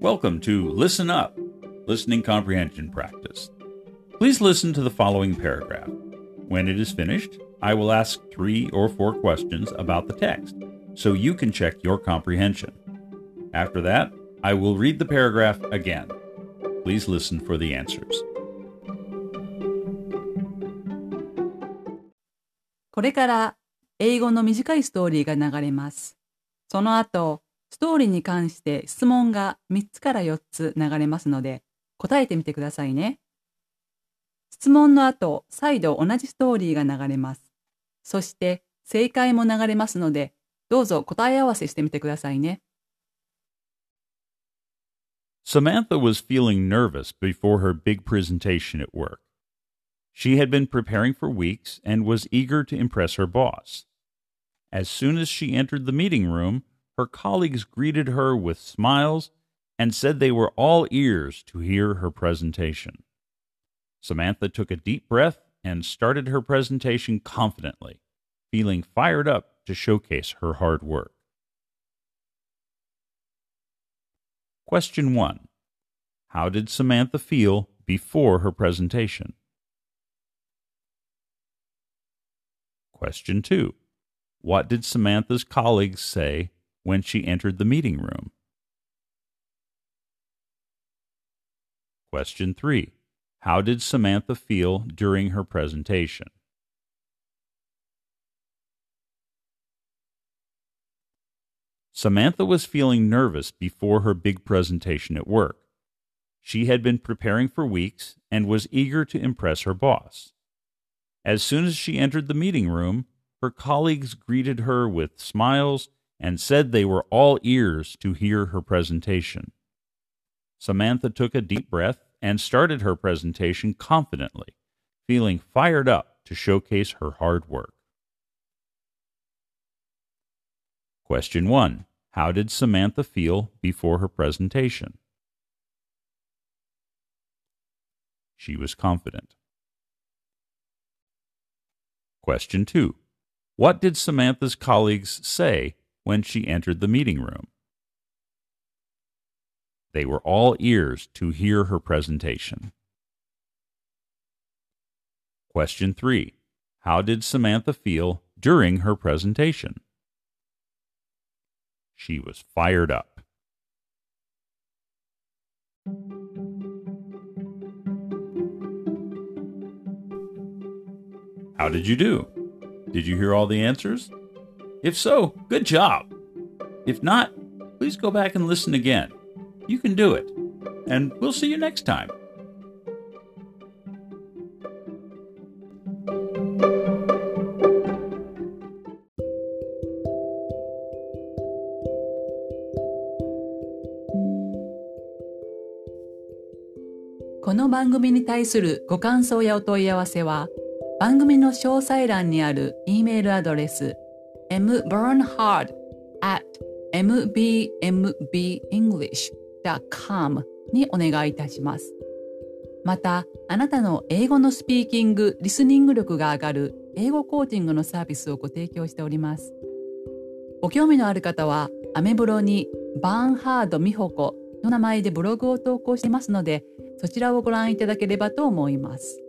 Welcome to Listen Up, Listening Comprehension Practice. Please listen to the following paragraph. When it is finished, I will ask three or four questions about the text so you can check your comprehension. After that, I will read the paragraph again. Please listen for the answers. これから英語の短いストーリーが流れます。その後、 ストーリーに関して質問が3つから4つ流れますので、答えてみてくださいね。質問の後、再度同じストーリーが流れます。そして、正解も流れますので、どうぞ答え合わせしてみてくださいね。Samantha was feeling nervous before her big presentation at work. She had been preparing for weeks and was eager to impress her boss. As soon as she entered the meeting room, her colleagues greeted her with smiles and said they were all ears to hear her presentation. Samantha took a deep breath and started her presentation confidently, feeling fired up to showcase her hard work. Question 1. How did Samantha feel before her presentation? Question 2. What did Samantha's colleagues say when she entered the meeting room? Question 3. How did Samantha feel during her presentation? Samantha was feeling nervous before her big presentation at work. She had been preparing for weeks and was eager to impress her boss. As soon as she entered the meeting room, her colleagues greeted her with smiles and said they were all ears to hear her presentation. Samantha took a deep breath and started her presentation confidently, feeling fired up to showcase her hard work. Question 1. How did Samantha feel before her presentation? She was confident. Question 2. What did Samantha's colleagues say when she entered the meeting room? They were all ears to hear her presentation. Question 3. How did Samantha feel during her presentation? She was fired up. How did you do? Did you hear all the answers? If so, good job. If not, please go back and listen again. You can do it. And we'll see you next time. この番組に対するご感想やお問い合わせは、番組の詳細欄にある E メールアドレス mburnhard at mbmbenglish.com にお願いいたします。また、あなたの英語のスピーキング、リスニング力が上がる英語コーチングのサービスをご提供しております。ご興味のある方は、アメブロにバーンハード美穂子の名前でブログを投稿していますので、そちらをご覧いただければと思います。